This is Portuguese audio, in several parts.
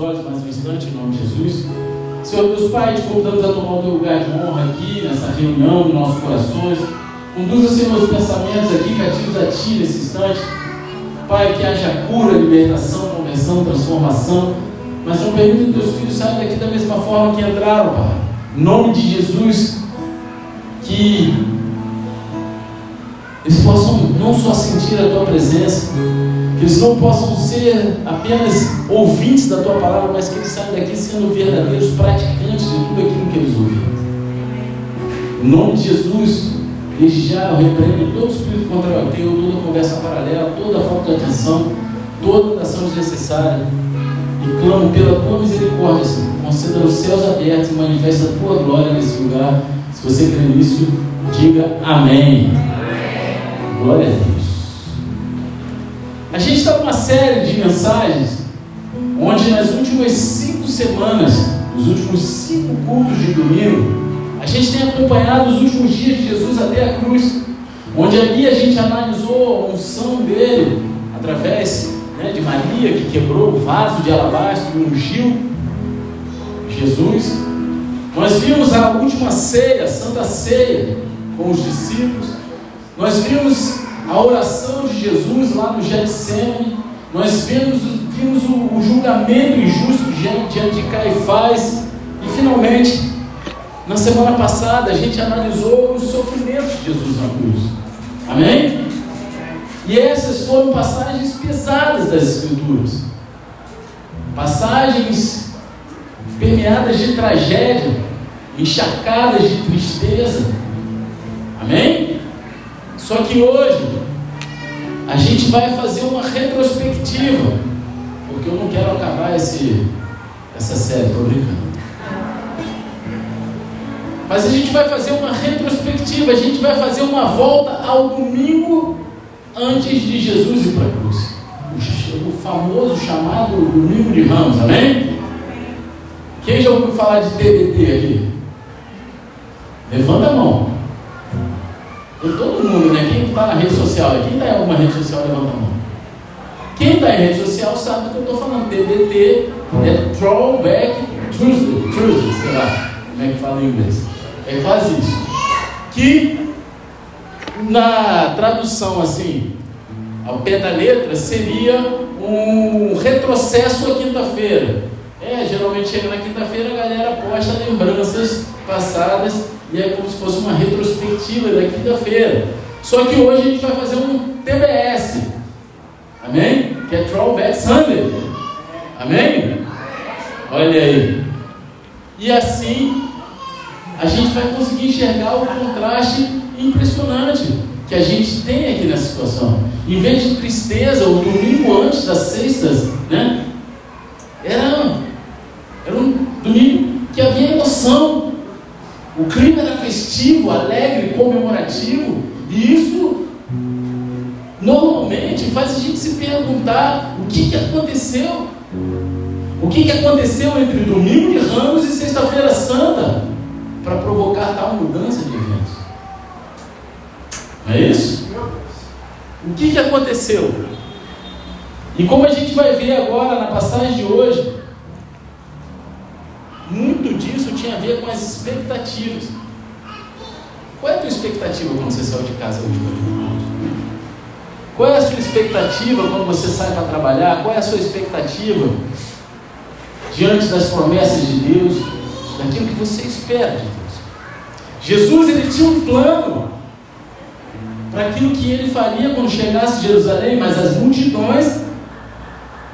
olhos mais um instante, em nome de Jesus. Senhor Deus Pai, te convidamos a tomar o teu lugar de honra aqui, nessa reunião, nos nossos corações. Conduza, Senhor, os pensamentos aqui cativos a Ti nesse instante. Pai, que haja cura, libertação, conversão, transformação. Mas não permita que teus filhos saiam daqui da mesma forma que entraram, Pai. Em nome de Jesus, que eles possam não só sentir a Tua presença, que eles não possam ser apenas ouvintes da tua palavra, mas que eles saiam daqui sendo verdadeiros praticantes de tudo aquilo que eles ouviram. Em nome de Jesus, desde já eu repreendo todo espírito contra o teu, toda conversa paralela, toda falta de atenção, toda ação desnecessária. E clamo pela tua misericórdia, Senhor. Conceda os céus abertos e manifesta a tua glória nesse lugar. Se você crê nisso, diga amém. amém. Glória a Deus. A gente está numa série de mensagens onde nas últimas cinco semanas, nos últimos cinco cultos de domingo, a gente tem acompanhado os últimos dias de Jesus até a cruz, onde ali a gente analisou a unção dele através né, de Maria que quebrou o vaso de alabastro e ungiu Jesus. Nós vimos a última ceia, a Santa Ceia, com os discípulos. Nós vimos a oração de Jesus lá no Getsemane, nós vimos, vimos o, o julgamento injusto diante de Caifás, e finalmente, na semana passada, a gente analisou os sofrimentos de Jesus na cruz. Amém? E essas foram passagens pesadas das Escrituras. Passagens permeadas de tragédia, encharcadas de tristeza. Amém? Só que hoje a gente vai fazer uma retrospectiva, porque eu não quero acabar esse, essa série, estou brincando. Mas a gente vai fazer uma retrospectiva, a gente vai fazer uma volta ao domingo antes de Jesus ir para a cruz. O famoso chamado Domingo de Ramos, amém? Quem já ouviu falar de TBT aqui? Levanta a mão. Tem todo mundo, né? Quem está na rede social? Quem está em alguma rede social, levanta a mão. Quem está em rede social sabe do que eu estou falando. TBT é Throwback Tuesday, Tuesday, sei lá como é que fala em inglês. É quase isso. Que na tradução assim, ao pé da letra, seria um retrocesso à quinta-feira. É, geralmente chega na quinta-feira, a galera posta lembranças passadas e é como se fosse uma retrospectiva da quinta-feira. Só que hoje a gente vai fazer um TBS. Amém? Que é Throwback Sunday. Amém? Olha aí. E assim a gente vai conseguir enxergar o contraste impressionante que a gente tem aqui nessa situação. Em vez de tristeza, o domingo antes das sextas, né? Era, era um domingo que havia emoção, o clima era festivo, alegre, comemorativo, e isso normalmente faz a gente se perguntar o que, que aconteceu. O que, que aconteceu entre domingo de ramos e sexta-feira santa para provocar tal mudança de eventos? Não é isso? O que, que aconteceu? E como a gente vai ver agora na passagem de hoje, muito disso tinha a ver com as expectativas. Qual é a tua expectativa quando você saiu de casa hoje? Qual é a sua expectativa quando você sai para trabalhar? Qual é a sua expectativa diante das promessas de Deus, daquilo que você espera de Deus? Jesus ele tinha um plano para aquilo que ele faria quando chegasse a Jerusalém, mas as multidões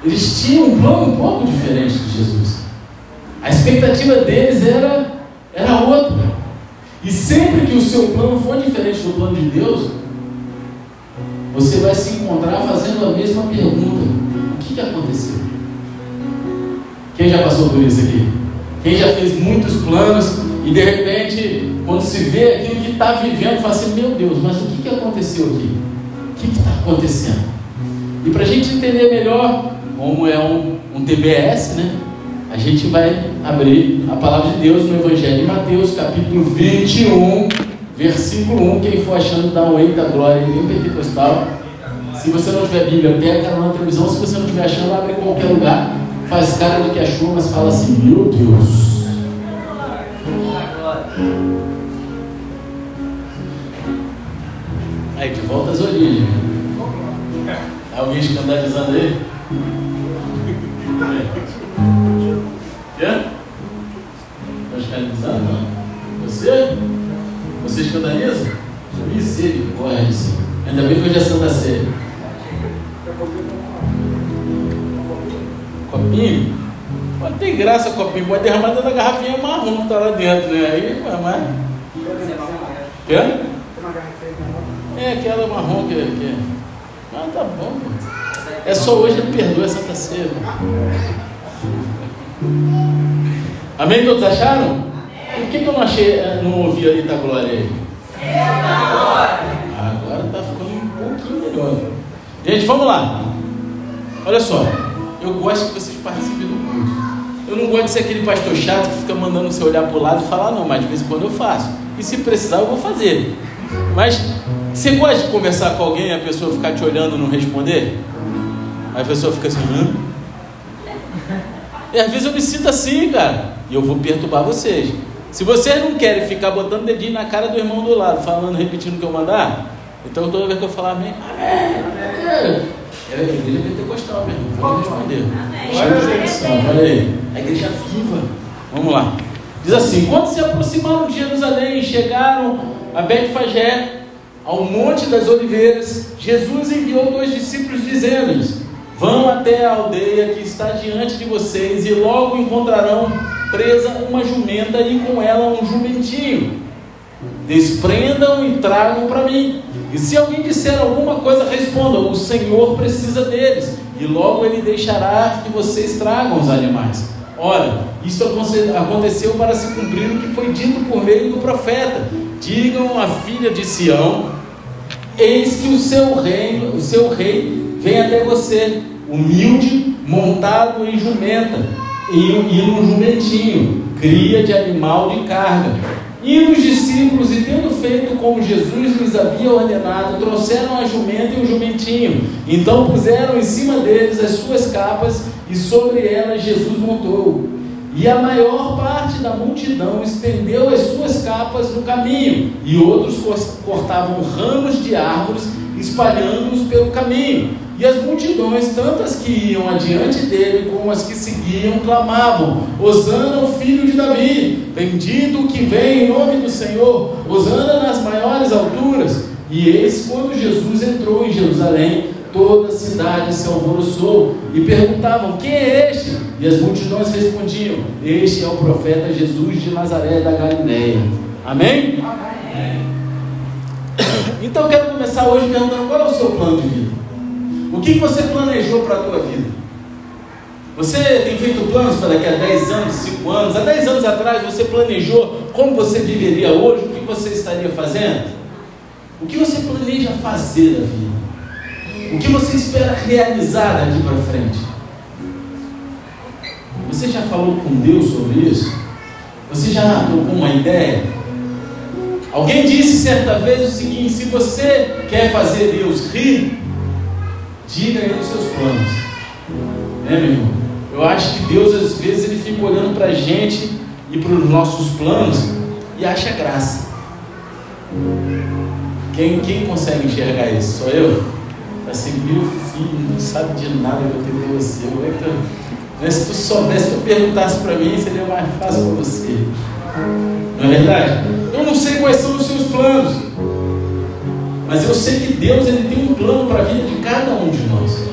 eles tinham um plano um pouco diferente de Jesus. A expectativa deles era, era outra. E sempre que o seu plano for diferente do plano de Deus, você vai se encontrar fazendo a mesma pergunta: o que, que aconteceu? Quem já passou por isso aqui? Quem já fez muitos planos e de repente, quando se vê aquilo que está vivendo, fala assim: meu Deus, mas o que, que aconteceu aqui? O que está acontecendo? E para a gente entender melhor, como é um, um TBS, né? A gente vai abrir a palavra de Deus no Evangelho de Mateus, capítulo 21, versículo 1. Quem for achando, dá um eita glória em pentecostal. Se você não tiver Bíblia, pega na televisão. Se você não estiver achando, abre em qualquer lugar. faz cara do que achou, mas fala assim: Meu Deus. Aí, de volta às origens. Alguém escandalizando aí? Quê? Está escandalizando? Não. Você? Você escandaliza? Misericórdia, Senhor. Ainda bem que hoje é Santa Ceia. Copinho? Pode ter graça copinho, pode derramar dentro da garrafinha marrom que está lá dentro, né? Aí, mas. Quê? É aquela marrom que. que... Ah, tá bom. É só hoje ele perdoa Santa Ceia. Amém? Todos acharam? Por que, que eu não achei, eh, não ouvi aí da glória aí? Agora está ficando um pouquinho melhor. Gente, vamos lá. Olha só, eu gosto que vocês participem do culto. Eu não gosto de ser aquele pastor chato que fica mandando você olhar para o lado e falar, não, mas de vez em quando eu faço. E se precisar, eu vou fazer. Mas você gosta de conversar com alguém e a pessoa ficar te olhando e não responder? Aí a pessoa fica assim, hã? E às vezes eu me sinto assim, cara. E eu vou perturbar vocês. Se vocês não querem ficar botando dedinho na cara do irmão do lado, falando, repetindo o que eu mandar, então toda vez que eu falar amém, amém. É a igreja pentecostal mesmo. Vou responder. Olha aí. A igreja viva. Vamos lá. Diz assim: quando se aproximaram de Jerusalém, chegaram a Betfagé, ao Monte das Oliveiras, Jesus enviou dois discípulos dizendo-lhes: Vão até a aldeia que está diante de vocês e logo encontrarão presa uma jumenta e com ela um jumentinho. Desprendam e tragam para mim. E se alguém disser alguma coisa, respondam: O Senhor precisa deles, e logo ele deixará que vocês tragam os animais. Ora, isso aconteceu para se cumprir o que foi dito por meio do profeta. Digam à filha de Sião: Eis que o seu reino, o seu rei vem até você, humilde, montado em jumenta e, e num jumentinho, cria de animal de carga. E os discípulos, e tendo feito como Jesus lhes havia ordenado, trouxeram a jumenta e o jumentinho. Então puseram em cima deles as suas capas, e sobre elas Jesus montou. E a maior parte da multidão estendeu as suas capas no caminho, e outros cortavam ramos de árvores, espalhando-os pelo caminho. E as multidões, tantas que iam adiante dele como as que seguiam, clamavam: Hosana, o filho de Davi, bendito o que vem em nome do Senhor, Hosana nas maiores alturas. E eis quando Jesus entrou em Jerusalém, toda a cidade se alvoroçou e perguntavam: Quem é este? E as multidões respondiam: Este é o profeta Jesus de Nazaré da Galileia. Amém? Amém. Então eu quero começar hoje perguntando: qual é o seu plano de vida? O que você planejou para a tua vida? Você tem feito planos para daqui a 10 anos, 5 anos? Há 10 anos atrás você planejou como você viveria hoje? O que você estaria fazendo? O que você planeja fazer da vida? O que você espera realizar daqui para frente? Você já falou com Deus sobre isso? Você já trocou uma ideia? Alguém disse certa vez o seguinte: se você quer fazer Deus rir, diga aí os seus planos. Né, meu irmão? Eu acho que Deus às vezes ele fica olhando para a gente e para os nossos planos e acha graça. Quem, quem consegue enxergar isso? Sou eu? Assim, meu filho, não sabe de nada que eu tenho para você. Como é que tu... Mas se tu soubesse, se tu perguntasse para mim, seria mais fácil para você. Não é verdade? Eu não sei quais são os seus planos. Mas eu sei que Deus ele tem um plano para a vida de cada um de nós.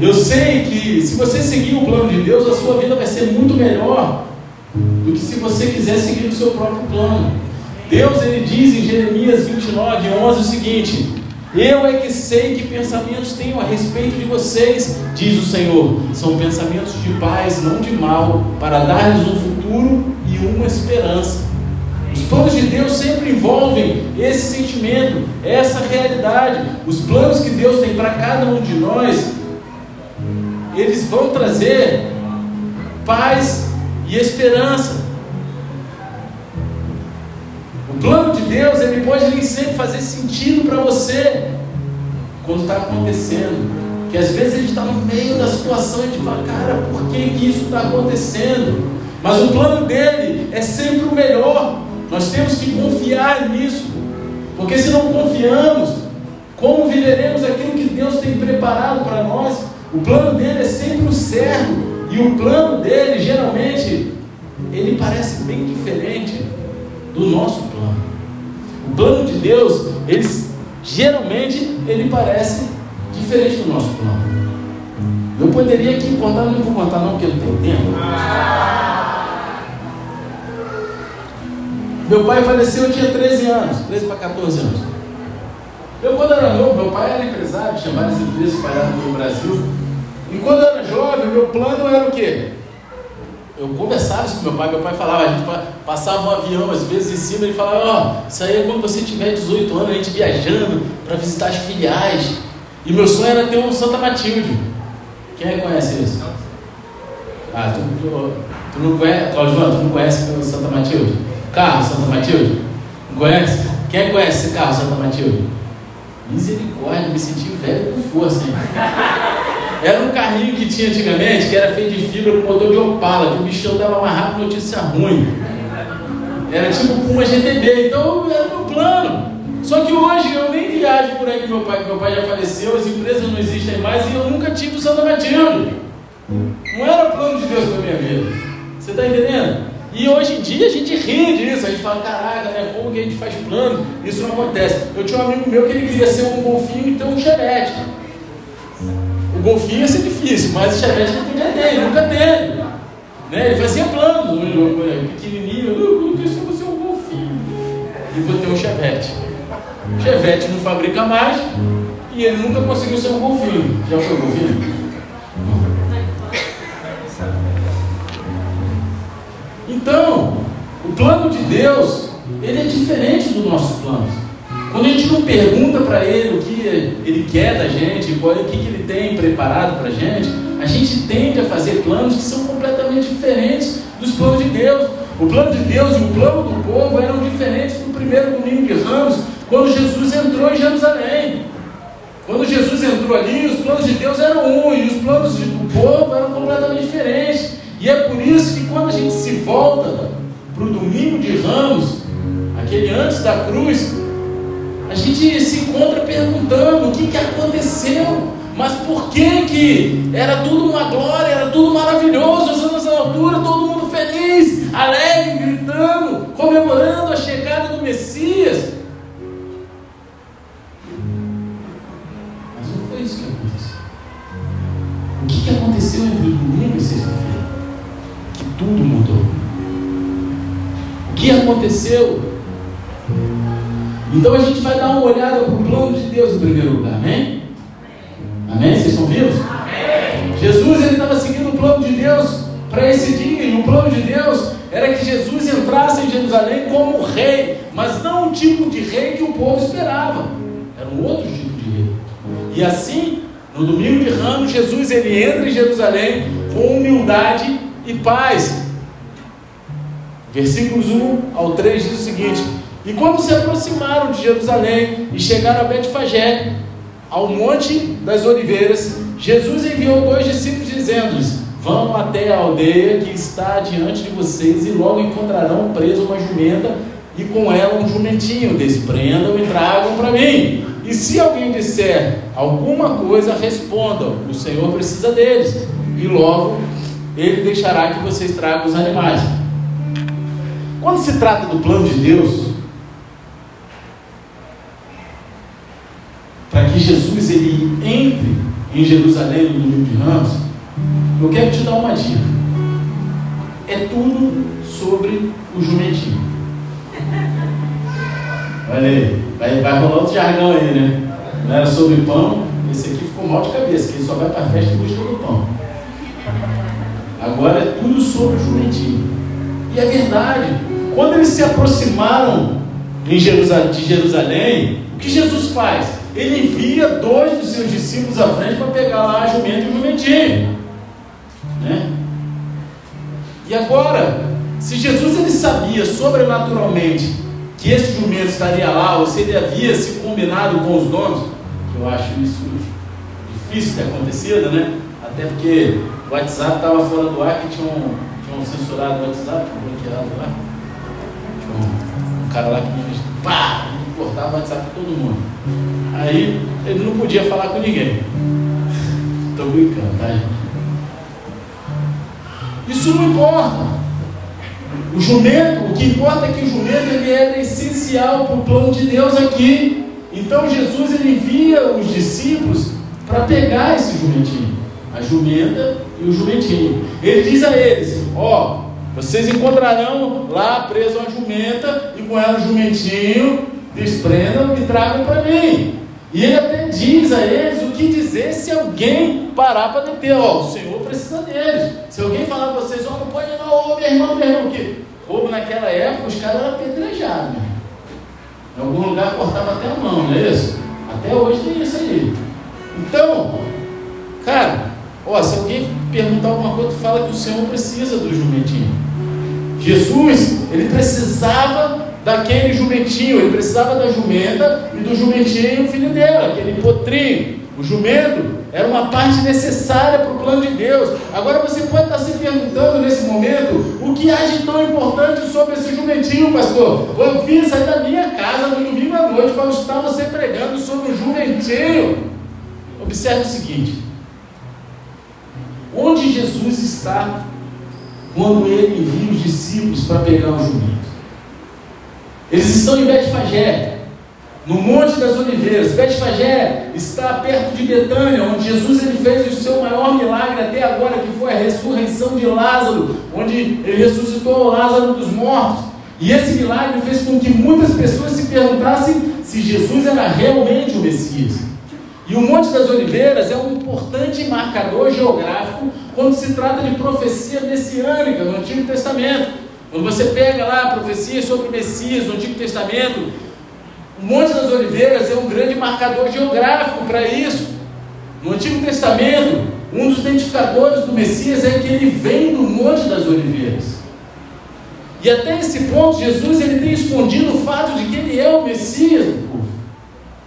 Eu sei que se você seguir o plano de Deus, a sua vida vai ser muito melhor do que se você quiser seguir o seu próprio plano. Deus ele diz em Jeremias 29, 11 o seguinte: Eu é que sei que pensamentos tenho a respeito de vocês, diz o Senhor. São pensamentos de paz, não de mal, para dar-lhes um futuro e uma esperança. Os planos de Deus sempre envolvem esse sentimento, essa realidade. Os planos que Deus tem para cada um de nós, eles vão trazer paz e esperança. O plano de Deus, ele pode nem sempre fazer sentido para você quando está acontecendo. que às vezes a gente está no meio da situação e a gente fala, cara, por que, que isso está acontecendo? Mas o plano dele é sempre o melhor. Nós temos que confiar nisso. Porque se não confiamos, como viveremos aquilo que Deus tem preparado para nós? O plano dele é sempre o certo. E o plano dele, geralmente, ele parece bem diferente do nosso plano. O plano de Deus, ele, geralmente, ele parece diferente do nosso plano. Eu poderia aqui contar, não vou contar não, porque não tem tempo. Meu pai faleceu, eu tinha 13 anos, 13 para 14 anos. Eu, quando era novo, meu pai era empresário, tinha várias empresas espalhadas no Brasil. E quando eu era jovem, meu plano era o quê? Eu conversava isso com meu pai, meu pai falava, a gente passava um avião às vezes em cima, ele falava, ó, oh, isso aí é quando você tiver 18 anos, a gente viajando para visitar as filiais. E meu sonho era ter um Santa Matilde. Quem é conhece isso? Ah, tu, tu, tu não conhece, Claudio, tu não conhece o Santa Matilde? Carro Santa Matilde? Não conhece? Quem que conhece esse carro Santa Matilde? Misericórdia, me senti velho com força, hein? Era um carrinho que tinha antigamente, que era feito de fibra com motor de Opala, que o bichão dava mais rápido notícia ruim. Era tipo uma GTB, então era meu plano. Só que hoje eu nem viajo por aí com meu pai, meu pai já faleceu, as empresas não existem mais e eu nunca tive o Santa Matilde. Não era plano de Deus para minha vida. Você está entendendo? E hoje em dia a gente ri disso, a gente fala, caraca, né, como que a gente faz plano? Isso não acontece. Eu tinha um amigo meu que ele queria ser um golfinho e ter um chevette. O golfinho ia ser difícil, mas o chevette ele podia ter, ele nunca teve. Né? Ele fazia planos, pequenininho, eu quero ser um golfinho. E vou ter um chevette. Chevette não fabrica mais e ele nunca conseguiu ser um golfinho. Já foi um golfinho? Então, o plano de Deus, ele é diferente do nosso plano. Quando a gente não pergunta para ele o que ele quer da gente, o que ele tem preparado para a gente, a gente tende a fazer planos que são completamente diferentes dos planos de Deus. O plano de Deus e o plano do povo eram diferentes do primeiro domingo de Ramos, quando Jesus entrou em Jerusalém. Quando Jesus entrou ali, os planos de Deus eram um e os planos do povo eram completamente diferentes. E é por isso que quando a gente se volta para o domingo de ramos, aquele antes da cruz, a gente se encontra perguntando o que, que aconteceu, mas por que que era tudo uma glória, era tudo maravilhoso, nessa altura, todo mundo feliz, alegre, gritando, comemorando a chegada do Messias. Mas não foi isso que aconteceu. O que, que aconteceu entre o domingo e sexta-feira? Tudo mudou. O que aconteceu? Então a gente vai dar uma olhada para o plano de Deus em primeiro lugar, amém? Amém? Vocês estão vivos? Amém. Jesus ele estava seguindo o plano de Deus para esse dia, e o plano de Deus era que Jesus entrasse em Jerusalém como rei, mas não o tipo de rei que o povo esperava, era um outro tipo de rei. E assim, no domingo de Ramos, Jesus ele entra em Jerusalém com humildade e paz. Versículos 1 ao 3 diz o seguinte: E quando se aproximaram de Jerusalém e chegaram a Betfagé, ao monte das oliveiras, Jesus enviou dois discípulos dizendo-lhes: Vão até a aldeia que está diante de vocês e logo encontrarão preso uma jumenta e com ela um jumentinho. Desprendam e tragam para mim. E se alguém disser alguma coisa, respondam: O Senhor precisa deles. E logo ele deixará que vocês tragam os animais. Quando se trata do plano de Deus, para que Jesus ele entre em Jerusalém no domingo de Ramos, eu quero te dar uma dica. É tudo sobre o jumentinho. Olha aí, vai, vai rolar outro jargão aí, né? Não era sobre pão, esse aqui ficou mal de cabeça, que ele só vai para a festa e busca do pão. Agora é tudo sobre o jumentinho. E é verdade. Quando eles se aproximaram de Jerusalém, o que Jesus faz? Ele envia dois dos seus discípulos à frente para pegar lá a jumenta e o jumentinho. Né? E agora, se Jesus ele sabia sobrenaturalmente que esse jumento estaria lá, ou se ele havia se combinado com os donos, eu acho isso difícil ter acontecido, né? Até porque o WhatsApp estava fora do ar, que tinha um, tinha um censurado o WhatsApp, bloqueado lá. Tinha um, um cara lá que pá, cortava o WhatsApp todo mundo. Aí ele não podia falar com ninguém. Estou brincando, tá, gente? Isso não importa. O jumento, o que importa é que o jumento ele era essencial para o plano de Deus aqui. Então Jesus ele envia os discípulos para pegar esse jumentinho, a jumenta e o jumentinho. Ele diz a eles: Ó, oh, vocês encontrarão lá preso uma jumenta e com ela o jumentinho, desprendam e tragam para mim. E ele até diz a eles o que dizer se alguém parar para deter. Ó, o Senhor precisa deles. Se alguém falar para vocês, ó, não pode não, ô meu irmão, meu irmão, que roubo naquela época, os caras eram apedrejados. Em algum lugar cortava até a mão, não é isso? Até hoje tem isso aí. Então, cara, ó, se alguém perguntar alguma coisa, tu fala que o Senhor precisa do jumentinho. Jesus, ele precisava daquele jumentinho, ele precisava da jumenta e do jumentinho, o filho dela, aquele potrinho. O jumento era uma parte necessária para o plano de Deus. Agora você pode estar se perguntando nesse momento: o que há de tão importante sobre esse jumentinho, pastor? Eu vim sair da minha casa no domingo à noite para estar você pregando sobre o jumentinho. Observe o seguinte: onde Jesus está quando ele envia os discípulos para pegar o jumento? Eles estão em Betfagé, no Monte das Oliveiras. Betfagé está perto de Betânia, onde Jesus ele fez o seu maior milagre até agora, que foi a ressurreição de Lázaro, onde ele ressuscitou Lázaro dos mortos. E esse milagre fez com que muitas pessoas se perguntassem se Jesus era realmente o Messias. E o Monte das Oliveiras é um importante marcador geográfico quando se trata de profecia messiânica no Antigo Testamento. Quando você pega lá a profecia sobre o Messias no Antigo Testamento, o Monte das Oliveiras é um grande marcador geográfico para isso. No Antigo Testamento, um dos identificadores do Messias é que ele vem do Monte das Oliveiras. E até esse ponto, Jesus ele tem escondido o fato de que ele é o Messias do povo.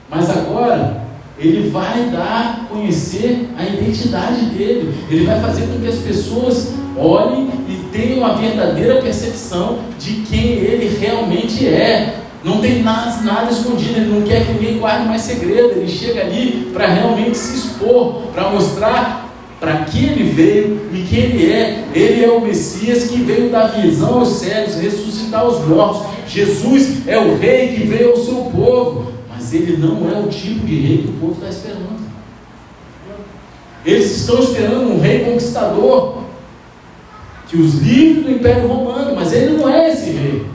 Mas agora, ele vai dar a conhecer a identidade dele. Ele vai fazer com que as pessoas olhem e tenham uma verdadeira percepção de quem ele realmente é. Não tem nada, nada escondido, ele não quer que ninguém guarde mais segredo. Ele chega ali para realmente se expor, para mostrar para que ele veio e quem ele é. Ele é o Messias que veio dar visão aos cegos, ressuscitar os mortos. Jesus é o rei que veio ao seu povo. Mas ele não é o tipo de rei que o povo está esperando. Eles estão esperando um rei conquistador que os livre do Império Romano, mas ele não é esse rei.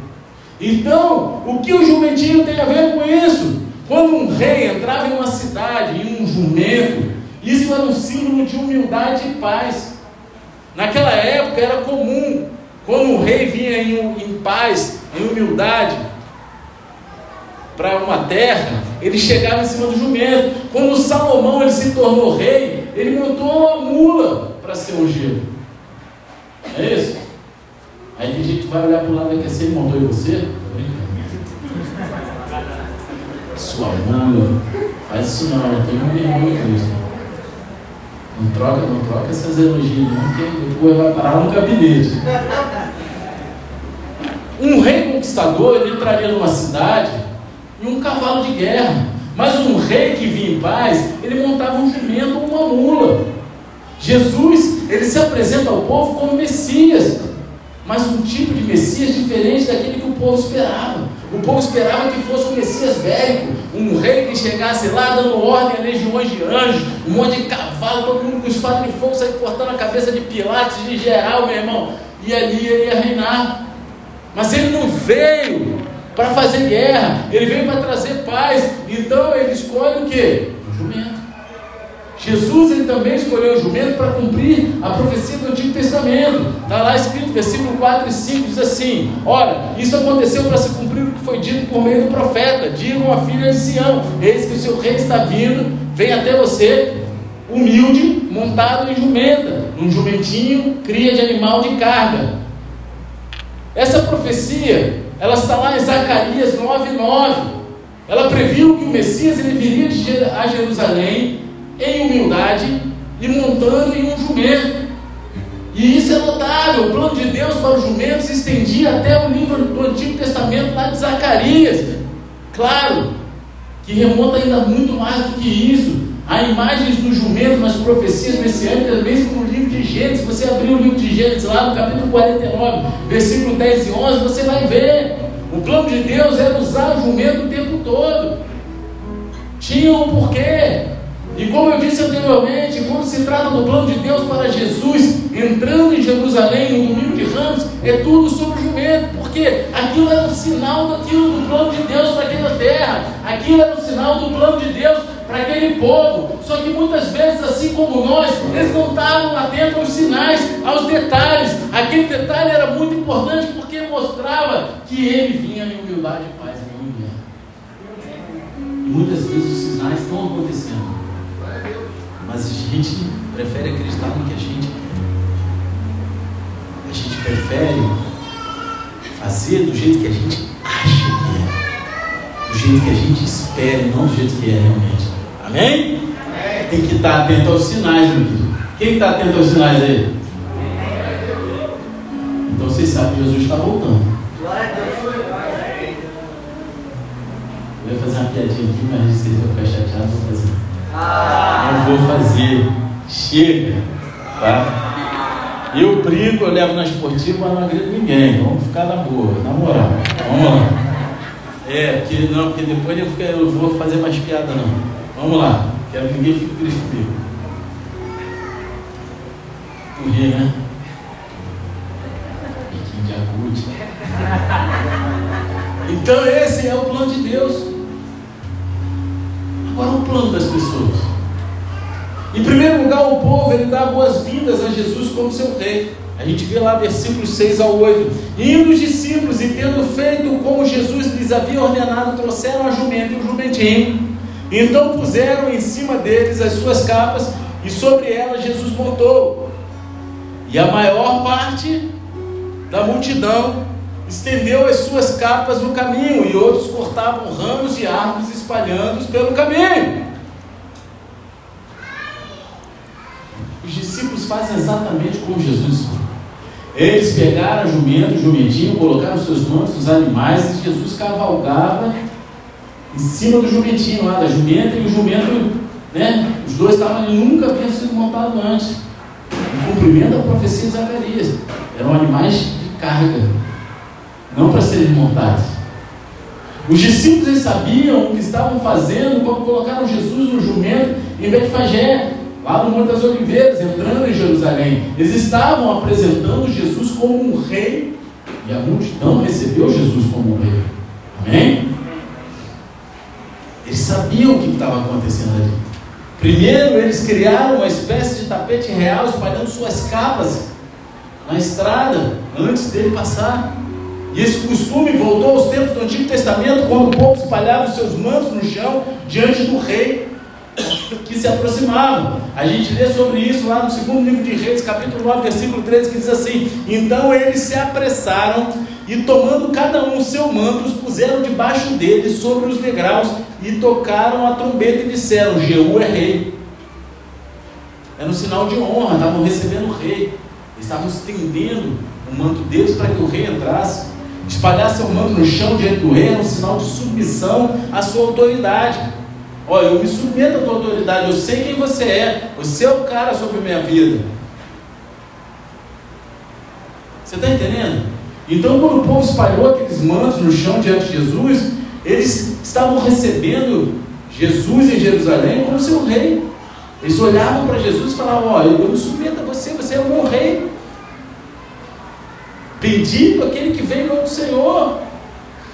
Então, o que o jumentinho tem a ver com isso? Quando um rei entrava em uma cidade, em um jumento, isso era um símbolo de humildade e paz. Naquela época era comum, quando um rei vinha em, em paz, em humildade, para uma terra, ele chegava em cima do jumento. Quando Salomão ele se tornou rei, ele montou uma mula para ser ungido. É isso? Aí tem gente que vai olhar para o lado e quer ser montou em você? Sua mula. Faz isso não, eu tenho um irmão em Cristo. Não troca, não troca essas elogios, não, que depois vai parar no gabinete. Um rei conquistador, ele entraria numa cidade e um cavalo de guerra. Mas um rei que vinha em paz, ele montava um jumento ou uma mula. Jesus, ele se apresenta ao povo como Messias, mas um tipo de Messias diferente daquele que o povo esperava. O povo esperava que fosse um Messias bélico, um rei que chegasse lá dando ordem a legiões de anjos, um monte de cavalo, todo mundo com espada de fogo, sair cortando a cabeça de Pilatos, de geral, meu irmão, e ali ele ia reinar. Mas ele não veio para fazer guerra, ele veio para trazer paz. Então ele escolhe o que? O jumento. Jesus ele também escolheu o jumento para cumprir a profecia do Antigo Testamento. Está lá escrito, versículo 4 e 5, diz assim: Ora, isso aconteceu para se cumprir o que foi dito por meio do profeta. Digam a filha de Sião: Eis que o seu rei está vindo, vem até você, humilde, montado em jumenta, num jumentinho, cria de animal de carga. Essa profecia ela está lá em Zacarias 9:9. Ela previu que o Messias ele viria a Jerusalém em humildade e montando em um jumento. E isso é notável. O plano de Deus para os jumentos se estendia até o livro do Antigo Testamento lá de Zacarias. Claro que remonta ainda muito mais do que isso. Há imagens do jumento nas profecias messiânicas, mesmo no livro de Gênesis. Você abrir o livro de Gênesis lá no capítulo 49, versículo 10 e 11, você vai ver. O plano de Deus era usar o jumento o tempo todo. Tinha um porquê. E como eu disse anteriormente, quando se trata do plano de Deus para Jesus entrando em Jerusalém no domingo de Ramos, é tudo sobre o jumento, porque aquilo era um sinal daquilo do plano de Deus para aquela terra, aquilo era um sinal do plano de Deus para aquele povo. Só que muitas vezes, assim como nós, eles não estavam atentos aos sinais, aos detalhes. Aquele detalhe era muito importante porque mostrava que ele vinha em humildade e paz E muitas vezes os sinais estão acontecendo mas a gente prefere acreditar no que a gente A gente prefere fazer do jeito que a gente acha que é. Do jeito que a gente espera não do jeito que é realmente. Amém? Amém. Tem que estar atento aos sinais, meu querido. Quem está atento aos sinais aí? Então vocês sabem que Jesus está voltando. Eu ia fazer uma piadinha aqui, mas vocês vão ficar chateados, vou fazer. Não vou fazer. Chega. Tá? Eu brinco, eu levo na esportiva, mas não agredo ninguém. Vamos ficar na boa, na moral. Vamos lá. É, porque, não, porque depois eu, fico, eu vou fazer mais piada não. Vamos lá. Quero que ninguém fique triste comigo. Corri, né? Biquinho de agude. Então esse é o plano de Deus. É o plano das pessoas? Em primeiro lugar, o povo ele dá boas-vindas a Jesus como seu rei. A gente vê lá versículos 6 ao 8. Indo os discípulos e tendo feito como Jesus lhes havia ordenado, trouxeram a jumenta e o jumentinho. Então puseram em cima deles as suas capas e sobre elas Jesus montou. E a maior parte da multidão estendeu as suas capas no caminho, e outros cortavam ramos de árvores espalhando-os pelo caminho. Os discípulos fazem exatamente como Jesus. Eles pegaram jumento, jumentinho, colocaram seus mantos nos animais e Jesus cavalgava em cima do jumentinho lá, da jumenta e o jumento, né? Os dois estavam ali, nunca haviam sido montados antes. Em cumprimento da profecia de Zacarias. Eram animais de carga não para serem montados. Os discípulos sabiam o que estavam fazendo quando colocaram Jesus no jumento em Betfagé, lá no Monte das Oliveiras, entrando em Jerusalém. Eles estavam apresentando Jesus como um rei e a multidão recebeu Jesus como um rei. Amém? Eles sabiam o que estava acontecendo ali. Primeiro, eles criaram uma espécie de tapete real espalhando suas capas na estrada antes dele passar. E esse costume voltou aos tempos do Antigo Testamento, quando o povo espalhava os seus mantos no chão diante do rei que se aproximava. A gente lê sobre isso lá no segundo livro de Reis, capítulo 9, versículo 13, que diz assim: Então eles se apressaram e, tomando cada um o seu manto, os puseram debaixo dele sobre os degraus e tocaram a trombeta e disseram: Jeú é rei. Era um sinal de honra, estavam recebendo o rei, estavam estendendo o manto deles para que o rei entrasse. Espalhar seu manto no chão diante do rei era um sinal de submissão à sua autoridade. Olha, eu me submeto à tua autoridade, eu sei quem você é, você é o cara sobre a minha vida. Você está entendendo? Então, quando o povo espalhou aqueles mantos no chão diante de Jesus, eles estavam recebendo Jesus em Jerusalém como seu rei. Eles olhavam para Jesus e falavam: Olha, eu me submeto a você, você é o meu rei. Bendito aquele que vem em nome do Senhor.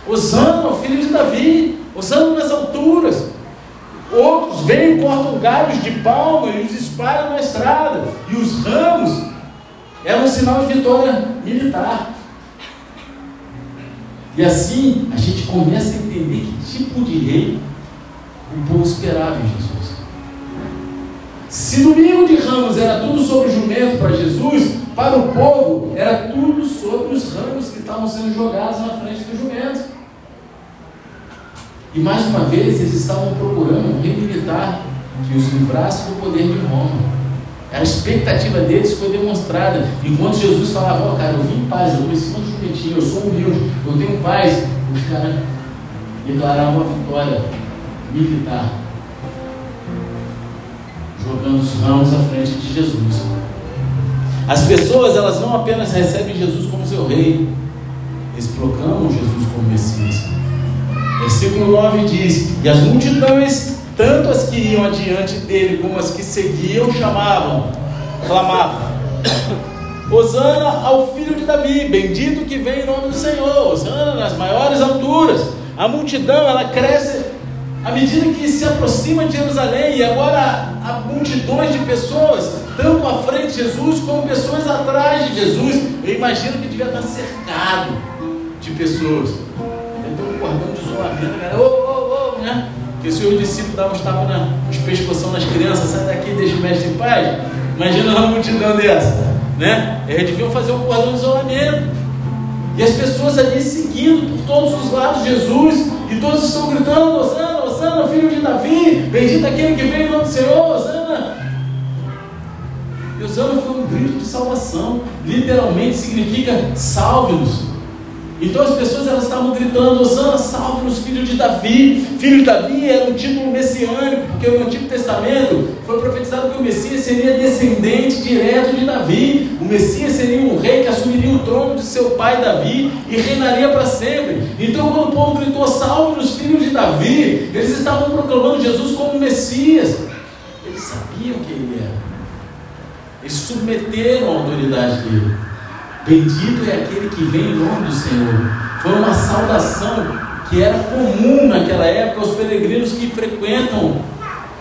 Osana, filho de Davi. Osana nas alturas. Outros vêm, cortam galhos de palma e os espalham na estrada. E os ramos eram um sinal de vitória militar. E assim a gente começa a entender que tipo de rei o povo esperava em Jesus. Se no domingo de ramos era tudo sobre jumento para Jesus, para o povo, era tudo sobre os ramos que estavam sendo jogados na frente do jumento. E mais uma vez, eles estavam procurando um rei militar, que os livrasse do poder de Roma. A expectativa deles foi demonstrada. Enquanto Jesus falava, ó oh, cara, eu vim em paz, eu estou em cima do eu sou humilde, eu tenho paz, os caras declaravam a vitória militar, jogando os ramos à frente de Jesus. As pessoas, elas não apenas recebem Jesus como seu rei, eles proclamam Jesus como Messias. Versículo 9 diz: E as multidões tanto as que iam adiante dele como as que seguiam chamavam, clamavam: Hosana ao filho de Davi, bendito que vem em nome do Senhor, Hosana nas maiores alturas. A multidão ela cresce à medida que se aproxima de Jerusalém, e agora há multidões de pessoas, tanto à frente de Jesus como pessoas atrás de Jesus. Eu imagino que devia estar cercado de pessoas. Então, um cordão de isolamento, galera, ô, ô, ô, né? Porque se o discípulo dava uns tapas uns pescoção nas crianças, sai daqui, deixa o mestre em paz. Imagina uma multidão dessa, né? Eles deviam fazer um cordão de isolamento. E as pessoas ali seguindo por todos os lados Jesus, e todos estão gritando: Osana, Osana, filho de Davi, bendito aquele que vem em nome do Senhor, Osana. E Osana foi um grito de salvação, literalmente significa salve-nos. Então as pessoas elas estavam gritando: Osana, salve-nos, filho de Davi. Filho de Davi era um título messiânico, porque no Antigo Testamento foi profetizado que o Messias seria descendente direto de Davi. O Messias seria um rei que assumiria o trono de seu pai Davi e reinaria para sempre. Então, quando o povo gritou: Salve-nos, filho de Davi, eles estavam proclamando Jesus como Messias. Eles sabiam quem ele era, eles submeteram a autoridade dele. Bendito é aquele que vem em nome do Senhor. Foi uma saudação que era comum naquela época aos peregrinos que frequentam,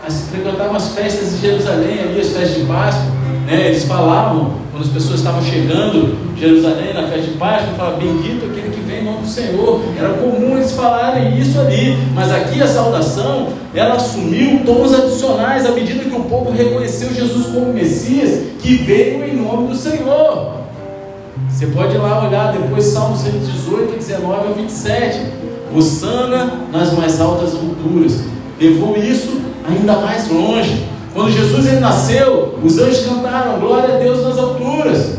as, frequentavam as festas de Jerusalém, ali as festas de Páscoa. Né? Eles falavam, quando as pessoas estavam chegando em Jerusalém na festa de Páscoa, falavam, bendito é aquele que vem em nome do Senhor. Era comum eles falarem isso ali. Mas aqui a saudação, ela assumiu tons adicionais à medida que o povo reconheceu Jesus como Messias, que veio em nome do Senhor. Você pode ir lá olhar depois Salmo 118, 19 ao 27. Osana nas mais altas alturas. Levou isso ainda mais longe. Quando Jesus ele nasceu, os anjos cantaram glória a Deus nas alturas.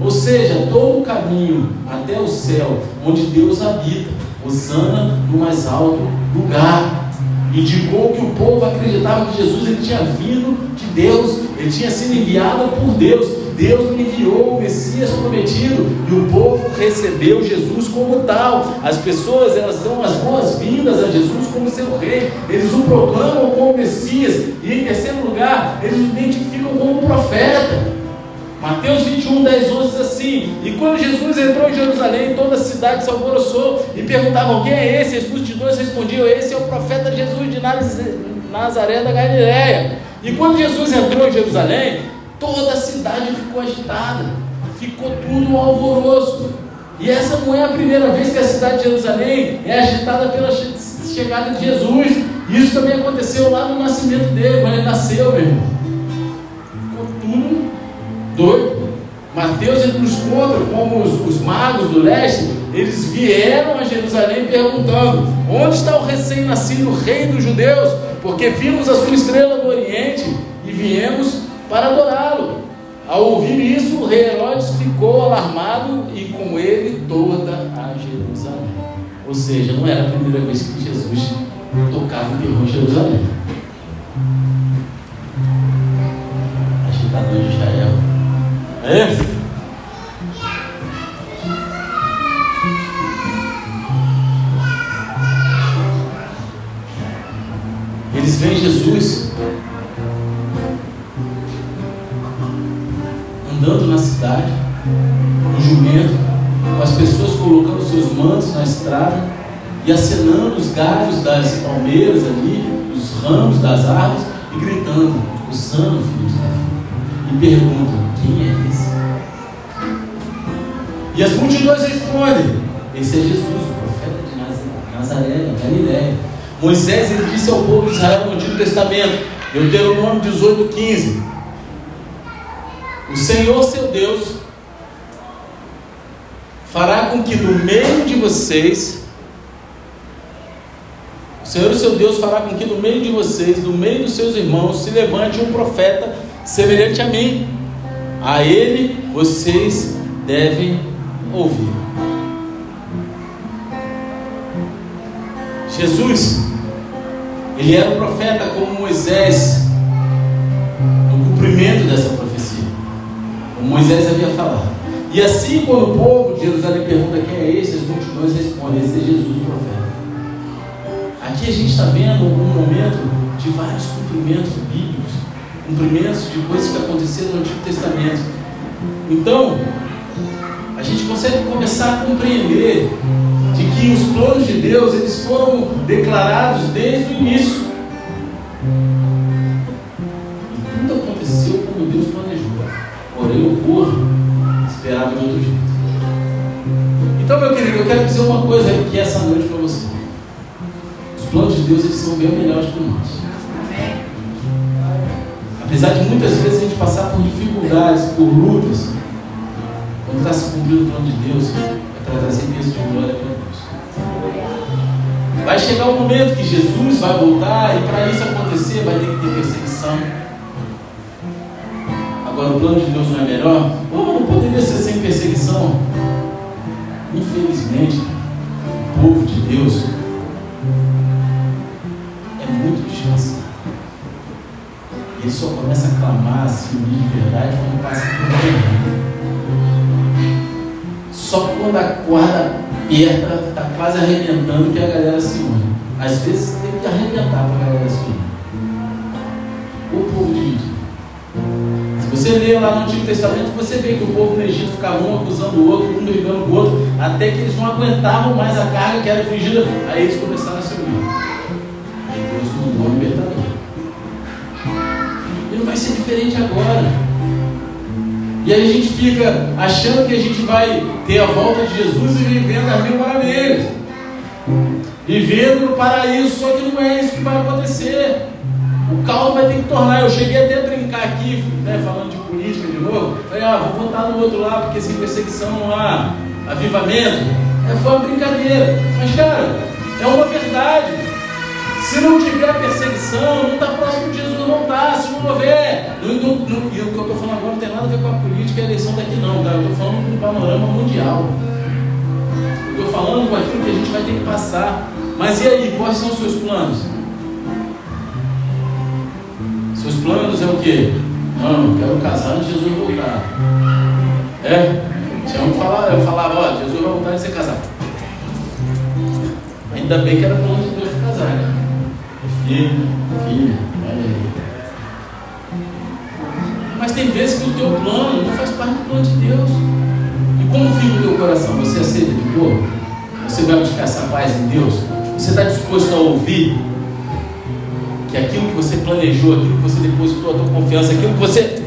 Ou seja, todo o caminho até o céu, onde Deus habita, Osana no mais alto lugar. Indicou que o povo acreditava que Jesus ele tinha vindo de Deus, ele tinha sido enviado por Deus. Deus enviou o Messias prometido e o povo recebeu Jesus como tal. As pessoas elas dão as boas-vindas a Jesus como seu rei, eles o proclamam como Messias e em terceiro lugar, eles o identificam como profeta. Mateus 21, 10, 11 diz assim: E quando Jesus entrou em Jerusalém, toda a cidade se alvoroçou e perguntavam: Quem é esse? Os multidões respondiam: Esse é o profeta Jesus de Nazaré da Galiléia. E quando Jesus entrou em Jerusalém, Toda a cidade ficou agitada, ficou tudo um alvoroço. E essa não é a primeira vez que a cidade de Jerusalém é agitada pela chegada de Jesus. Isso também aconteceu lá no nascimento dele, quando ele nasceu, meu irmão. Ficou tudo doido. Mateus ele nos conta como os, os magos do leste, eles vieram a Jerusalém perguntando: onde está o recém-nascido rei dos judeus? Porque vimos a sua estrela do Oriente e viemos para adorá-lo. Ao ouvir isso, o rei Herodes ficou alarmado e com ele toda a Jerusalém. Ou seja, não era a primeira vez que Jesus tocava o terror em Jerusalém. Agitador de Israel. É? Eles veem Jesus cidade, no jumento, com as pessoas colocando seus mantos na estrada e acenando os galhos das palmeiras ali, os ramos das árvores e gritando, Osana, filho de Davi. E perguntam, quem é esse? E as multidões respondem, esse é Jesus, o profeta de Nazaré, Galiléia. Moisés ele disse ao povo de Israel no Antigo Testamento, Deuteronômio 18, 15, o Senhor seu Deus fará com que no meio de vocês O Senhor, seu Deus, fará com que no meio de vocês, no meio dos seus irmãos, se levante um profeta semelhante a mim. A ele vocês devem ouvir. Jesus, ele era um profeta como Moisés, no cumprimento dessa E assim, quando o povo de Jerusalém pergunta quem é esse, as multidões respondem: Esse é Jesus, o profeta. Aqui a gente está vendo um momento de vários cumprimentos bíblicos, cumprimentos de coisas que aconteceram no Antigo Testamento. Então, a gente consegue começar a compreender de que os planos de Deus eles foram declarados desde o início. Quero dizer uma coisa aqui essa noite para você. Os planos de Deus eles são bem melhores que nossos. Apesar de muitas vezes a gente passar por dificuldades, por lutas, quando está se cumprindo o plano de Deus, é para trazer peso de glória para Deus. Vai chegar o momento que Jesus vai voltar e para isso acontecer vai ter que ter perseguição. Agora o plano de Deus não é melhor? Como não poderia ser sem perseguição? Infelizmente, o povo de Deus é muito descansado. Ele só começa a clamar, a se unir de verdade quando passa por um só quando a corda aperta, está quase arrebentando, que a galera se une. Às vezes tem que arrebentar para a galera se unir. Você lê lá no Antigo Testamento, você vê que o povo no Egito ficava um acusando o outro, um brigando com o outro, até que eles não aguentavam mais a carga que era infligida. Aí eles começaram a se unir. Aí Deus mandou o libertador. E não vai ser diferente agora. E aí a gente fica achando que a gente vai ter a volta de Jesus e vivendo as mil maravilhas. Vivendo no paraíso, só que não é isso que vai acontecer. O caldo vai ter que tornar. Eu cheguei até a brincar aqui, né, falando de política de novo. Falei, ah, vou votar no outro lado, porque sem perseguição não há avivamento. É, foi uma brincadeira. Mas, cara, é uma verdade. Se não tiver perseguição, não está próximo de Jesus, não está. Se não houver. e o que eu estou falando agora não tem nada a ver com a política e a eleição daqui, não. Tá? Eu estou falando com um panorama mundial. Eu estou falando com aquilo que a gente vai ter que passar. Mas e aí, quais são os seus planos? Seus planos é o quê? Não, eu quero casar antes de Jesus voltar. É? Tinha um que falava, eu falava, ó, Jesus vai voltar e você casar. Ainda bem que era plano de Deus de casar, né? filho, filha, olha aí. Mas tem vezes que o teu plano não faz parte do plano de Deus. E como fica o teu coração? Você aceita de boa? Você vai buscar essa paz em Deus? Você está disposto a ouvir que aquilo que você planejou, aquilo que você depositou a tua confiança, aquilo que você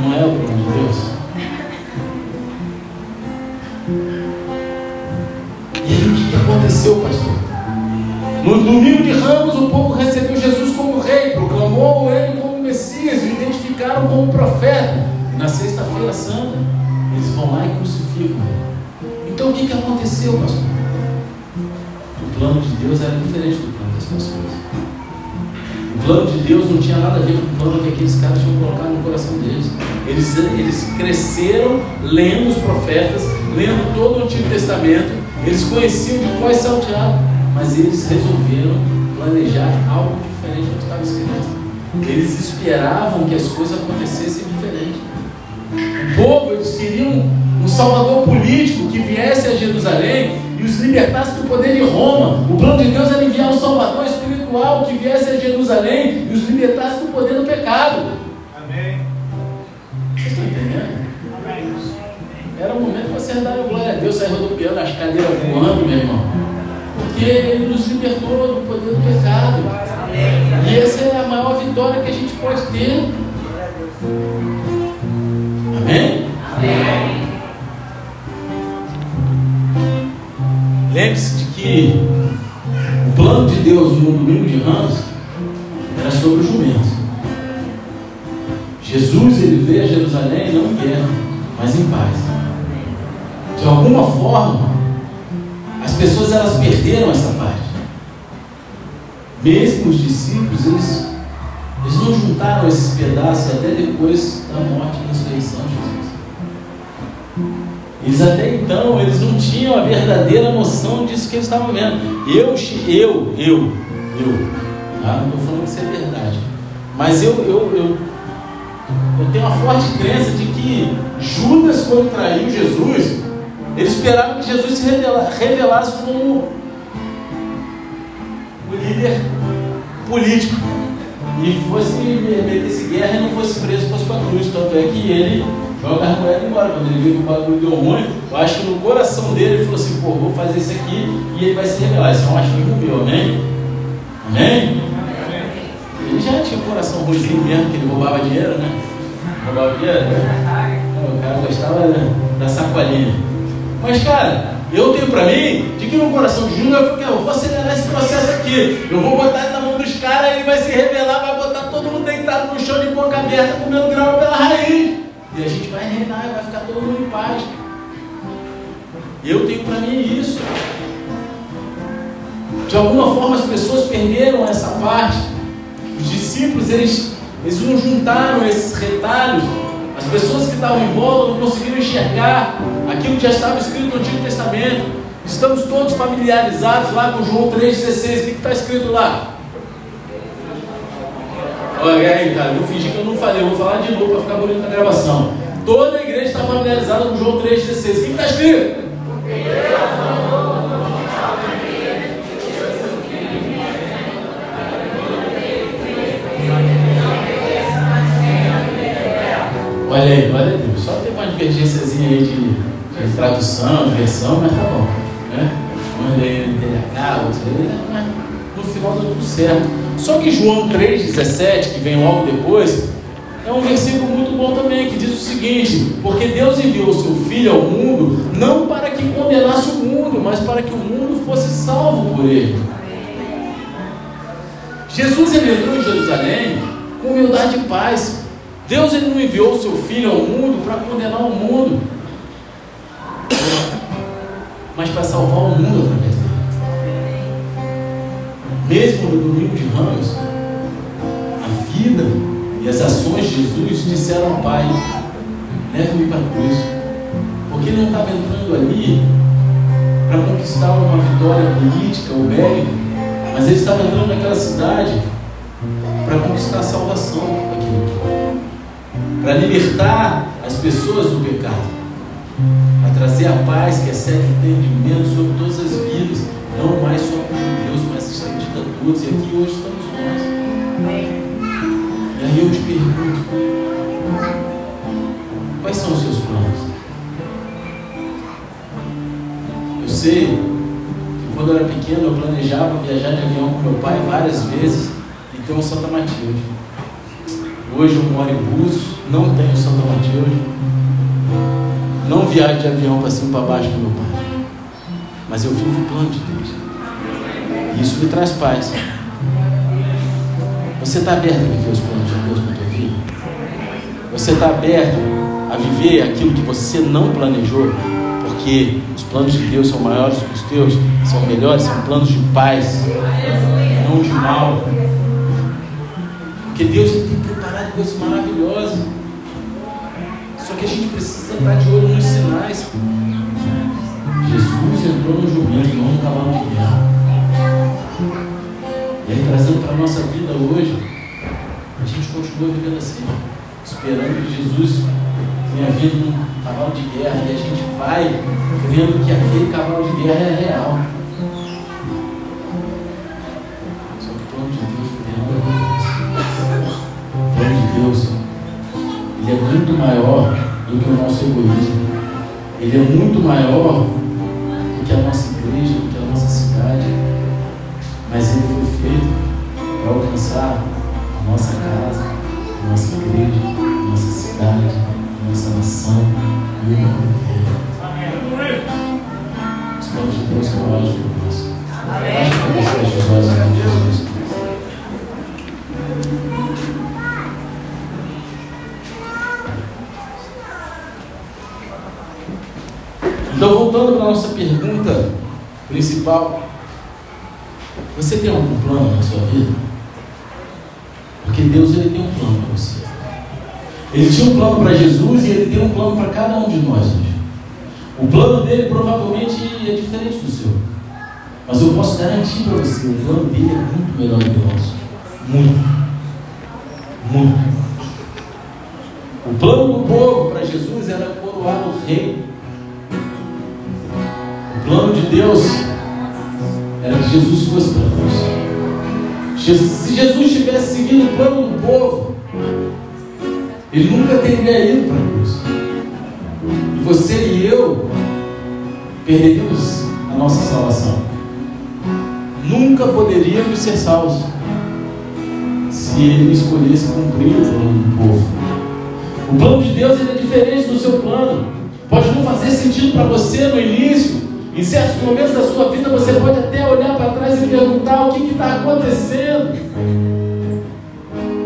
não é o plano de Deus? E aí o que, aconteceu, pastor? No domingo de Ramos, o povo recebeu Jesus como rei, proclamou ele como Messias, o identificaram como profeta. Na sexta-feira santa, eles vão lá e crucificam ele. Então o que, que aconteceu, pastor? O plano de Deus era diferente do plano das pessoas. O plano de Deus não tinha nada a ver com o plano que aqueles caras tinham colocado no coração deles. Eles, eles cresceram lendo os profetas, lendo todo o Antigo Testamento, eles conheciam de quais salteavam mas eles resolveram planejar algo diferente do que estava escrito. Eles esperavam que as coisas acontecessem diferente. O povo, eles queriam um salvador político que viesse a Jerusalém e os libertasse do poder de Roma. O plano de Deus era enviar um salvador espiritual que viesse a Jerusalém e os libertasse do poder do pecado. Amém. Vocês estão entendendo? Amém. Era o momento para você dar glória a Deus, sair rodopiando as cadeiras voando, meu irmão porque Ele nos libertou do poder do pecado. E essa é a maior vitória que a gente pode ter. Amém? Amém. Lembre-se de que plano de Deus no domingo de Ramos era sobre o jumento. Jesus ele veio a Jerusalém não em guerra, mas em paz. De alguma forma, as pessoas elas perderam essa parte. mesmo os discípulos, eles, eles não juntaram esses pedaços até depois da morte e ressurreição de. Eles até então, eles não tinham a verdadeira noção disso que eles estavam vendo. Eu, eu, eu, eu, tá? não estou falando que isso é verdade, mas eu, eu, eu, eu tenho uma forte crença de que Judas, quando traiu Jesus, ele esperava que Jesus se revelasse como o líder político e fosse metesse guerra e não fosse preso, fosse para a cruz. Tanto é que ele joga a moeda embora. Quando ele viu que o bagulho deu ruim, eu acho que no coração dele ele falou assim: pô, vou fazer isso aqui e ele vai se revelar. Isso é um achismo meu, amém? Amém? Ele já tinha um coração ruimzinho mesmo, que ele roubava dinheiro, né? Roubava dinheiro? O cara gostava da sacolinha. Mas, cara, eu tenho para mim de que no coração de Júnior eu, eu vou acelerar esse processo aqui. Eu vou botar ele na mão dos caras, ele vai se revelar, vai botar todo mundo deitado no chão de boca aberta, comendo grama pela raiz. E a gente vai reinar, vai ficar todo mundo em paz. Eu tenho para mim isso. De alguma forma as pessoas perderam essa parte. Os discípulos, eles, eles não juntaram esses retalhos as pessoas que estavam em volta não conseguiram enxergar aquilo que já estava escrito no Antigo Testamento. Estamos todos familiarizados lá com João 3,16. O que está escrito lá? Olha aí, cara, eu vou fingir que eu não falei, eu vou falar de novo para ficar bonito na gravação. Toda a igreja está familiarizada com João 3,16. O que está escrito? Olha aí, glória a Deus. Só tem uma divergênciazinha aí de, de tradução, de versão, mas tá bom. Né? Um aí no TDH, outro aí, mas no final deu tudo certo. Só que João 3,17, que vem logo depois, é um versículo muito bom também, que diz o seguinte: Porque Deus enviou o seu Filho ao mundo, não para que condenasse o mundo, mas para que o mundo fosse salvo por ele. Jesus ele entrou em Jerusalém com humildade e paz, Deus ele não enviou o seu filho ao mundo para condenar o mundo, mas para salvar o mundo através. Mesmo no domingo de Ramos, a vida e as ações de Jesus disseram ao Pai: leve-me para a cruz, porque ele não estava entrando ali para conquistar uma vitória política ou bélica, mas ele estava entrando naquela cidade para conquistar a salvação daquele para libertar as pessoas do pecado, para trazer a paz que excede o entendimento sobre todas as vidas, não mais só para Deus, mas estendida a todos. E aqui hoje estamos nós. E aí eu te pergunto: quais são os seus planos? Eu sei que quando eu era pequeno eu planejava viajar de avião com meu pai várias vezes e ter um Santa Matilde. Hoje eu moro em Búzios, não tenho Santa Matilde, não viajo de avião para cima e para baixo com meu pai, mas eu vivo o plano de Deus. E isso me traz paz. Você está aberto a viver os planos de Deus na tua vida? Você está aberto a viver aquilo que você não planejou? Porque os planos de Deus são maiores que os teus, são melhores, são planos de paz, não de mal. Porque Deus tem preparado coisas maravilosas. Só que a gente precisa estar de olho nos sinais. Entrou no jumento, não no cavalo de guerra. E aí, trazendo para a nossa vida hoje, a gente continua vivendo assim, esperando que Jesus tenha vindo num cavalo de guerra e a gente vai crendo que aquele cavalo de guerra é real. Deus, Ele é muito maior do que o nosso egoísmo. Ele é muito maior pergunta principal, Você tem algum plano na sua vida? Porque Deus ele tem um plano para você. Ele tinha um plano para Jesus e ele tem um plano para cada um de nós hoje. O plano dele provavelmente é diferente do seu. Mas eu posso garantir para você, o plano dele é muito melhor do que o nosso. Muito. Muito. O plano do povo para Jesus era coroar o rei. O plano de Deus era que Jesus fosse para nós. Se Jesus tivesse seguido o plano do povo, ele nunca teria ido para a cruz. E você e eu perderíamos a nossa salvação. Nunca poderíamos ser salvos se ele escolhesse cumprir o plano do povo. O plano de Deus é diferente do seu plano. Pode não fazer sentido para você no início. Em certos momentos da sua vida você pode até olhar para trás e perguntar o que está acontecendo.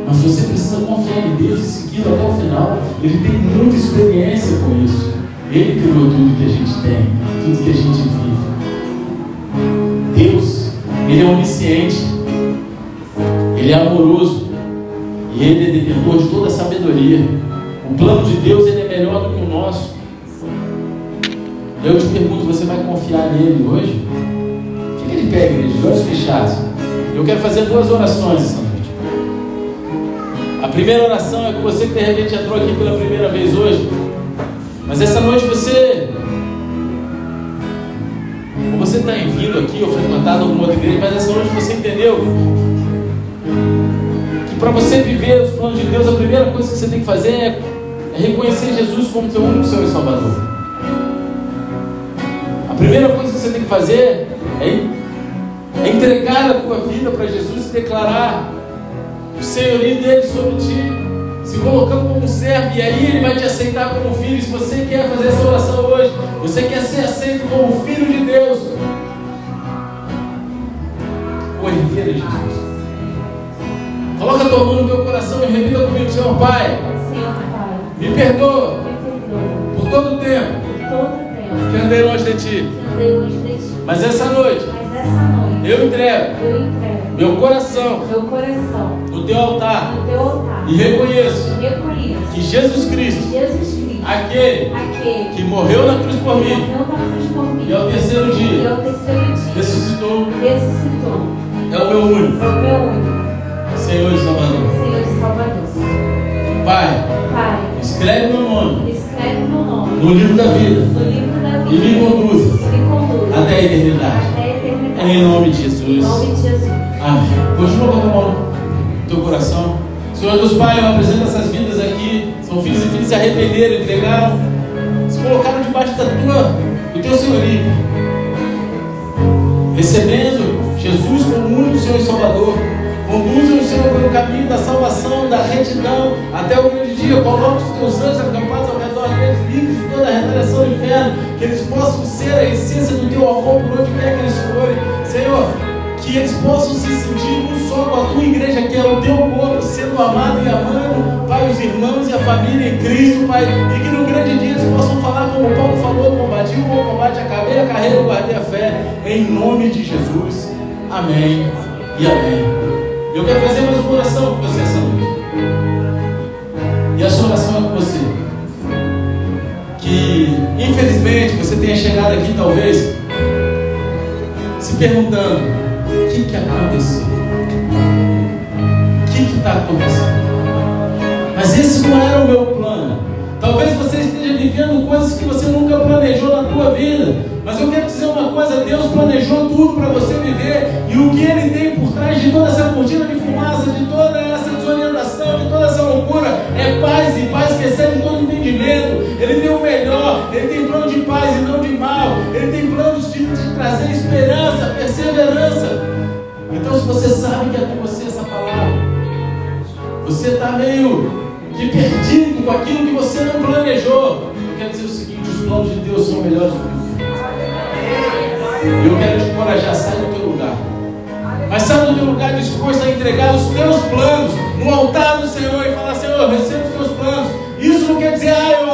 Mas você precisa confiar em Deus e segui-lo até o final. Ele tem muita experiência com isso. Ele criou tudo que a gente tem, tudo que a gente vive. Deus, Ele é onisciente, Ele é amoroso e Ele é detentor de toda a sabedoria. O plano de Deus ele é melhor do que o nosso. Eu te pergunto, você vai confiar nele hoje? Fica de pé, igreja, de olhos fechados. Eu quero fazer duas orações essa noite. A primeira oração é com você que de repente entrou aqui pela primeira vez hoje. Mas essa noite você. Ou você está vindo aqui ou frequentado alguma outra igreja, mas essa noite você entendeu que para você viver os planos de Deus, a primeira coisa que você tem que fazer é reconhecer Jesus como seu único Senhor e Salvador. A primeira coisa que você tem que fazer é, é entregar a tua vida para Jesus e declarar o senhorio dele sobre ti se colocando como servo, e aí ele vai te aceitar como filho. Se você quer fazer essa oração hoje, você quer ser aceito como filho de Deus, corriqueira Jesus. Coloca a tua mão no teu coração e repita comigo, Senhor Pai. Senhor Pai, Me perdoa me perdoa por todo o tempo por todo o tempo que andei longe de ti. Mas essa noite eu entrego eu entrego meu coração no teu altar e reconheço que Jesus Cristo, aquele que morreu na cruz por mim e ao terceiro dia ao terceiro dia ressuscitou, ressuscitou. é o meu único É o meu único Senhor e Salvador. Senhor Salvador. Pai, Pai, escreve meu nome escreve meu nome no livro da vida e me conduza até a eternidade. até a eternidade. Em nome de Em Jesus. nome de Jesus. Amém. Continua com a mão no teu coração. Senhor Deus Pai, eu apresento essas vidas aqui. São filhos e filhas que se arrependeram, entregaram, se colocaram debaixo da tua, do teu senhorio. Recebendo Jesus como único Senhor e Salvador. Conduzem o Senhor pelo caminho da salvação, da retidão, até o grande dia. Coloca os teus anjos redor deles, livres de toda a retaliação do inferno, que eles possam ser a essência do teu amor por onde quer que eles forem. Senhor, que eles possam se sentir um só com a tua igreja, que é o teu corpo, sendo amado e amando, Pai, os irmãos e a família em Cristo, Pai, e que no grande dia eles possam falar como Paulo falou: combati o bom combate, acabei a carreira, guardei a fé, em nome de Jesus. Amém e amém. Eu quero fazer mais uma oração com você essa noite. E a sua oração é com você. Infelizmente você tenha chegado aqui talvez se perguntando o que, que aconteceu? O que está acontecendo? Mas esse não era o meu plano. Talvez você esteja vivendo coisas que você nunca planejou na tua vida. Mas eu quero dizer uma coisa: Deus planejou tudo para você viver. E o que Ele tem por trás de toda essa cortina de fumaça, de toda essa desorientação, de toda essa loucura, é paz e paz que excede. Ele tem o melhor, Ele tem plano de paz e não de mal. Ele tem planos de trazer esperança, perseverança. Então, se você sabe que é com você essa palavra, você está meio que perdido com aquilo que você não planejou. Eu quero dizer o seguinte: os planos de Deus são melhores do que os eu quero te encorajar, sai do teu lugar. Mas sai do teu lugar disposto a entregar os teus planos no altar do Senhor e falar, Senhor, receba os teus planos. Isso não quer dizer, ah, eu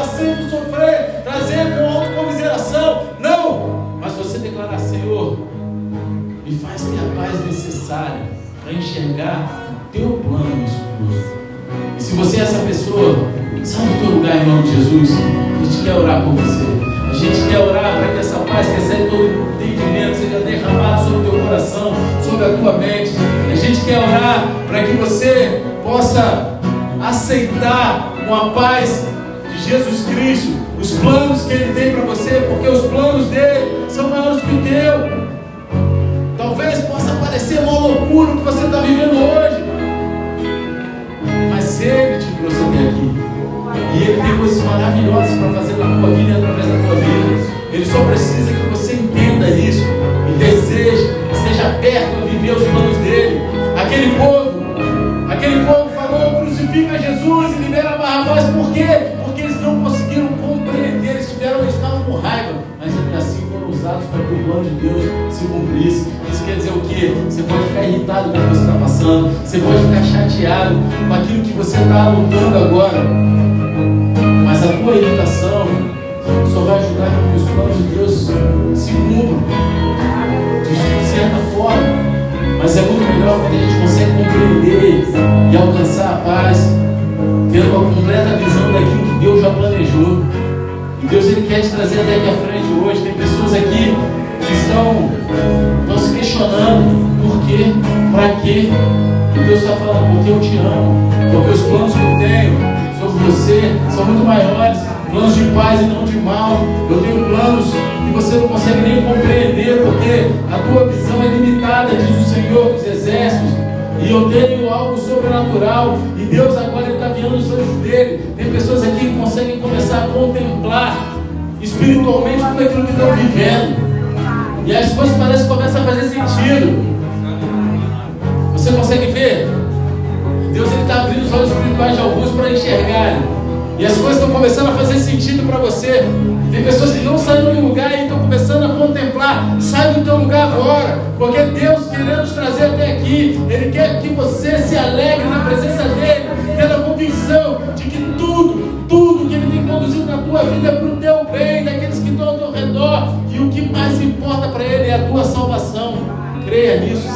a paz necessária para enxergar o teu plano escuro. E se você é essa pessoa, sai do teu lugar em nome de Jesus. A gente quer orar por você. A gente quer orar para que essa paz que recebe todo entendimento seja derramada sobre o teu coração, sobre a tua mente. A gente quer orar para que você possa aceitar com a paz de Jesus Cristo os planos que Ele tem para você, porque os planos dele creia nisso,